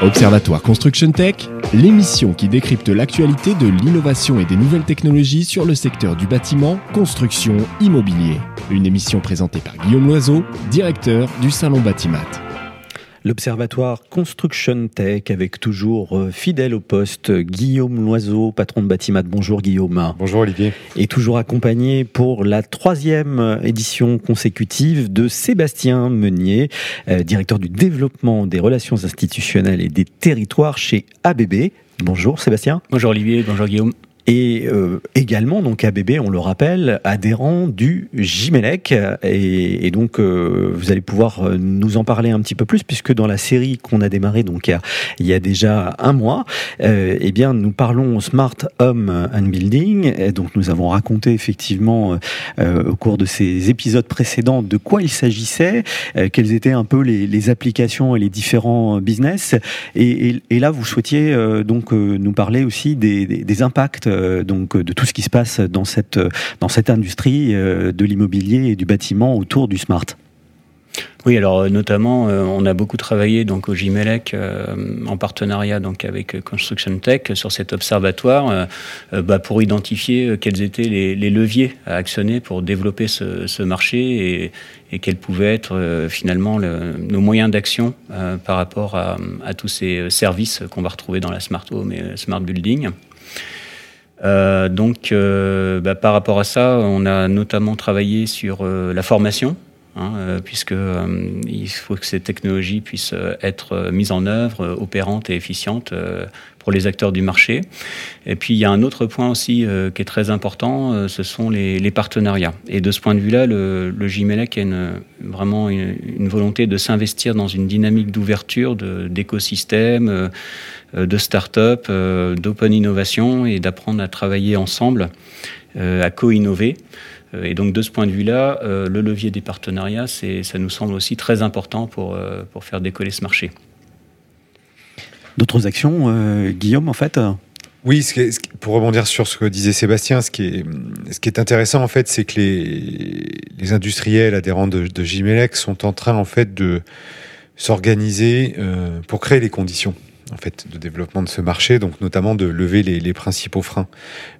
Observatoire Construction Tech, l'émission qui décrypte l'actualité de l'innovation et des nouvelles technologies sur le secteur du bâtiment, construction, immobilier. Une émission présentée par Guillaume Loiseau, directeur du Salon Batimat l'Observatoire Construction Tech avec toujours euh, fidèle au poste Guillaume Loiseau, patron de Batimat. Bonjour Guillaume. Bonjour Olivier. Et toujours accompagné pour la troisième édition consécutive de Sébastien Meunier, euh, directeur du développement des relations institutionnelles et des territoires chez ABB. Bonjour Sébastien. Bonjour Olivier, bonjour Guillaume et euh, également donc ABB, on le rappelle, adhérent du Jimelec et, et donc euh, vous allez pouvoir euh, nous en parler un petit peu plus puisque dans la série qu'on a démarré donc il y a, il y a déjà un mois, eh bien nous parlons Smart Home and Building. Donc nous avons raconté effectivement au cours de ces épisodes précédents de quoi il s'agissait, quelles étaient un peu les, les, applications et les différents business. Et, et, là vous souhaitiez donc nous parler aussi des, des, impacts euh, donc de tout ce qui se passe dans cette dans cette industrie euh, de l'immobilier et du bâtiment autour du smart. Oui, alors euh, notamment, on a beaucoup travaillé donc au Gimelec en partenariat donc avec Construction Tech sur cet observatoire bah, pour identifier quels étaient les, leviers à actionner pour développer ce, marché et, quels pouvaient être finalement nos moyens d'action par rapport à, tous ces services qu'on va retrouver dans la smart home et smart building. Euh, donc, euh, bah, par rapport à ça, on a notamment travaillé sur euh, la formation, hein, puisque il faut que ces technologies puissent être mises en œuvre, opérantes et efficientes pour les acteurs du marché. Et puis, il y a un autre point aussi qui est très important, ce sont les, partenariats. Et de ce point de vue-là, le, le a une, vraiment une, volonté de s'investir dans une dynamique d'ouverture d'écosystèmes euh, de start-up, euh, d'open innovation et d'apprendre à travailler ensemble, euh, à co-innover. Et donc de ce point de vue-là, le levier des partenariats, ça nous semble aussi très important pour faire décoller ce marché. D'autres actions, Guillaume, en fait? Oui, pour rebondir sur ce que disait Sébastien, ce qui est, intéressant en fait, c'est que les, industriels adhérents de, de sont en train en fait de s'organiser pour créer les conditions en fait de développement de ce marché, donc notamment de lever les, principaux freins.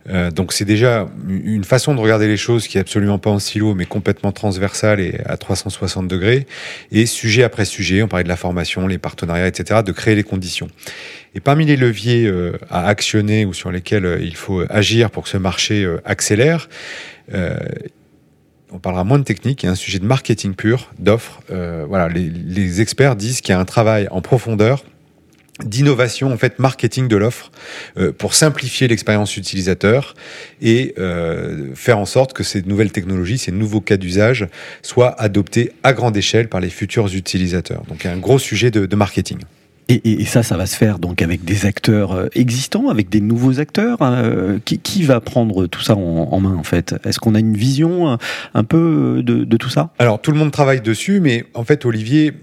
Euh, donc c'est déjà une façon de regarder les choses qui est absolument pas en silo, mais complètement transversale et à 360 degrés. Et sujet après sujet, on parlait de la formation, les partenariats, etc., de créer les conditions. Et parmi les leviers euh, à actionner ou sur lesquels euh, il faut agir pour que ce marché accélère, on parlera moins de technique, il y a un sujet de marketing pur, d'offres. voilà, les, les experts disent qu'il y a un travail en profondeur d'innovation en fait marketing de l'offre euh, pour simplifier l'expérience utilisateur et euh, faire en sorte que ces nouvelles technologies, ces nouveaux cas d'usage soient adoptés à grande échelle par les futurs utilisateurs. Donc un gros sujet de, marketing. Et, ça, ça va se faire donc avec des acteurs euh, existants, avec des nouveaux acteurs. Hein, qui, va prendre tout ça en, main en fait? Est-ce qu'on a une vision un peu de, de, tout ça? Alors tout le monde travaille dessus, mais en fait Olivier,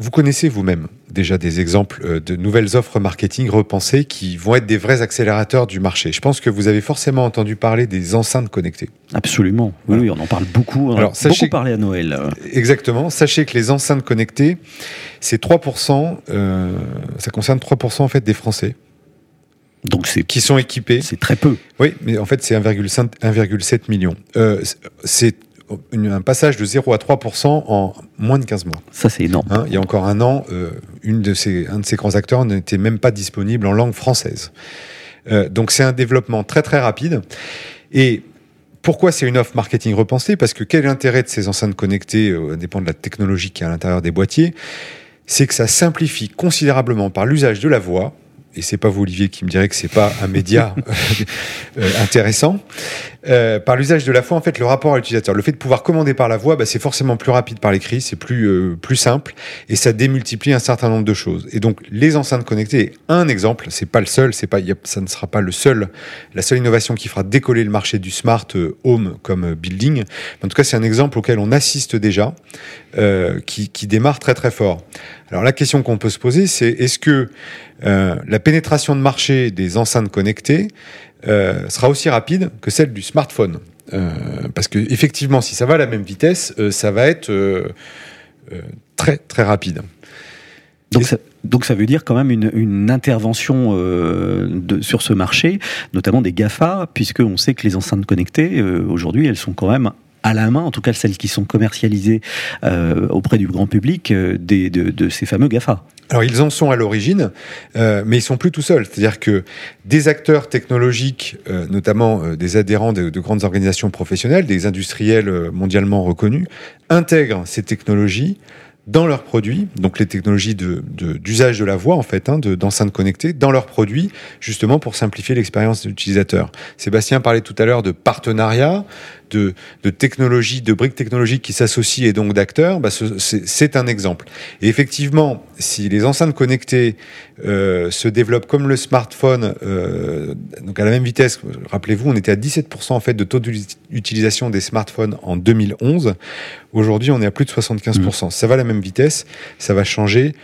vous connaissez vous-même déjà des exemples euh, de nouvelles offres marketing repensées qui vont être des vrais accélérateurs du marché. Je pense que vous avez forcément entendu parler des enceintes connectées. Absolument. Oui, on en parle beaucoup. On Alors, sachez, beaucoup parlé à Noël. Exactement. Sachez que les enceintes connectées, c'est 3%, euh, ça concerne 3% en fait des Français. Donc c'est qui sont équipés. C'est très peu. Oui, mais en fait c'est 1,7 million. Euh, c'est un passage de 0 à 3% en moins de 15 mois. Ça, c'est énorme. Hein, il y a encore un an, euh, une de ces, un de ces grands acteurs n'était même pas disponible en langue française. Euh, donc, c'est un développement très, très rapide. Et pourquoi c'est une offre marketing repensée? Parce que quel est l'intérêt de ces enceintes connectées, euh, dépend de la technologie qui est à l'intérieur des boîtiers, c'est que ça simplifie considérablement par l'usage de la voix, et c'est pas vous Olivier qui me dirait que c'est pas un média euh, intéressant. Euh, par l'usage de la voix, en fait, le rapport à l'utilisateur, le fait de pouvoir commander par la voix, bah, c'est forcément plus rapide par l'écrit, c'est plus euh, plus simple et ça démultiplie un certain nombre de choses. Et donc les enceintes connectées, un exemple, c'est pas le seul, c'est pas, ça ne sera pas le seul, la seule innovation qui fera décoller le marché du smart home comme building. En tout cas, c'est un exemple auquel on assiste déjà, qui, qui démarre très très fort. Alors la question qu'on peut se poser, c'est est-ce que euh, la pénétration de marché des enceintes connectées euh, sera aussi rapide que celle du smartphone? Euh, Parce que effectivement, si ça va à la même vitesse, ça va être très très rapide. Donc ça, donc ça veut dire quand même une, une intervention euh, de, sur ce marché, notamment des GAFA, puisque on sait que les enceintes connectées, euh, aujourd'hui, elles sont quand même à la main, en tout cas celles qui sont commercialisées euh, auprès du grand public, euh, des, de, ces fameux GAFA. Alors ils en sont à l'origine, euh, mais ils sont plus tout seuls. C'est-à-dire que des acteurs technologiques, notamment des adhérents de, grandes organisations professionnelles, des industriels mondialement reconnus, intègrent ces technologies dans leurs produits, donc les technologies d'usage de, de, la voix en fait, hein, d'enceintes connectées, dans leurs produits, justement pour simplifier l'expérience de l'utilisateur. Sébastien parlait tout à l'heure de partenariat, de, de technologies, de briques technologiques qui s'associent et donc d'acteurs, bah c'est un exemple. Et effectivement, si les enceintes connectées euh, se développent comme le smartphone, euh, donc à la même vitesse, rappelez-vous, on était à 17% en fait de taux d'utilisation des smartphones en 2011. Aujourd'hui, on est à plus de 75%. Mmh. Ça va la même vitesse, ça va changer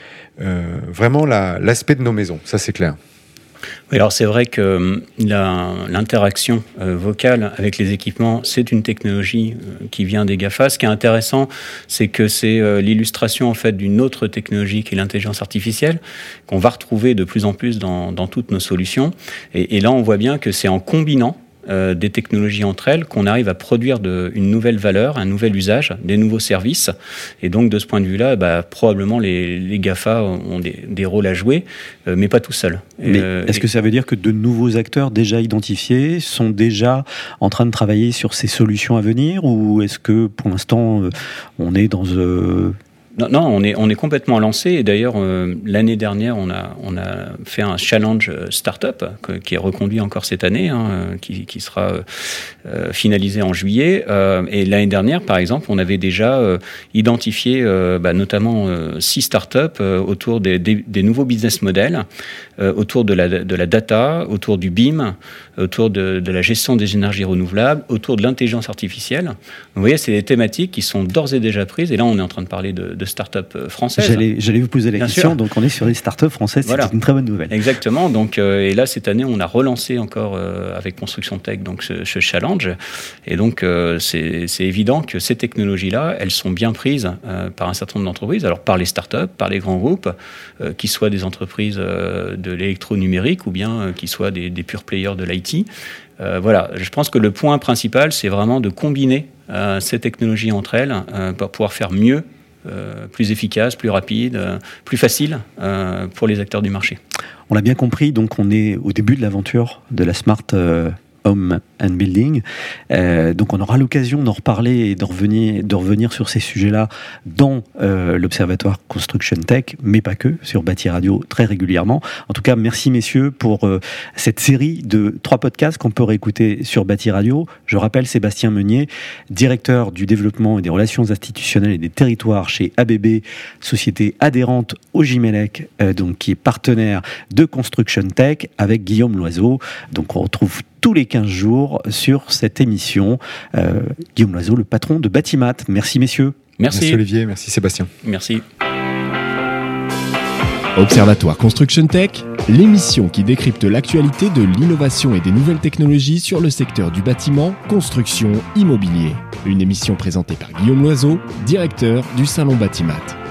euh, vraiment l'aspect la, de nos maisons, ça c'est clair. Oui, alors c'est vrai que hum, l'interaction euh, vocale avec les équipements, c'est une technologie euh, qui vient des GAFA. Ce qui est intéressant, c'est que c'est euh, l'illustration en fait d'une autre technologie qui est l'intelligence artificielle, qu'on va retrouver de plus en plus dans, toutes nos solutions. Et là, on voit bien que c'est en combinant euh, des technologies entre elles qu'on arrive à produire de, une nouvelle valeur, un nouvel usage, des nouveaux services. Et donc, de ce point de vue-là, bah, probablement les, les, GAFA ont des, des, rôles à jouer, euh, mais pas tout seuls. Mais euh, est-ce que ça veut dire que de nouveaux acteurs déjà identifiés sont déjà en train de travailler sur ces solutions à venir ou est-ce que pour l'instant on est dans non, on est, complètement lancé. Et d'ailleurs, euh, l'année dernière, on a, fait un challenge euh, startup qui est reconduit encore cette année, hein, euh, qui, sera finalisé en juillet. Et l'année dernière, par exemple, on avait déjà identifié bah, notamment six startups autour des, nouveaux business models, autour de la, de la data, autour du BIM, autour de, de la gestion des énergies renouvelables, autour de l'intelligence artificielle. Vous voyez, c'est des thématiques qui sont d'ores et déjà prises. Et là, on est en train de parler de, de start-up françaises. J'allais vous poser la Bien question. Sûr. Donc, on est sur les start-up françaises. Voilà. C'est une très bonne nouvelle. Exactement. Donc, euh, et là, cette année, on a relancé encore euh, avec Construction Tech donc ce, ce challenge. Et donc, euh, c'est évident que ces technologies-là, elles sont bien prises par un certain nombre d'entreprises. Alors, par les start-up, par les grands groupes, qui soient des entreprises de l'électronumérique ou bien qui soient des, des pure players de l'IT. Euh, voilà, je pense que le point principal, c'est vraiment de combiner euh, ces technologies entre elles euh, pour pouvoir faire mieux, plus efficace, plus rapide, plus facile pour les acteurs du marché. On l'a bien compris, donc on est au début de l'aventure de la Smart Home and Building. Euh, donc on aura l'occasion d'en reparler et de revenir, sur ces sujets-là dans euh, l'Observatoire Construction Tech, mais pas que, sur Bâti Radio très régulièrement. En tout cas, merci messieurs pour euh, cette série de trois podcasts qu'on peut réécouter sur Bâti Radio. Je rappelle Sébastien Meunier, directeur du développement et des relations institutionnelles et des territoires chez ABB, société adhérente au Gimelec, donc qui est partenaire de Construction Tech, avec Guillaume Loiseau. Donc on retrouve tous les 15 jours sur cette émission. Euh, Guillaume Loiseau, le patron de Batimat. Merci messieurs. Merci. merci Olivier, merci Sébastien. Merci. Observatoire Construction Tech, l'émission qui décrypte l'actualité de l'innovation et des nouvelles technologies sur le secteur du bâtiment, construction, immobilier. Une émission présentée par Guillaume Loiseau, directeur du Salon Batimat.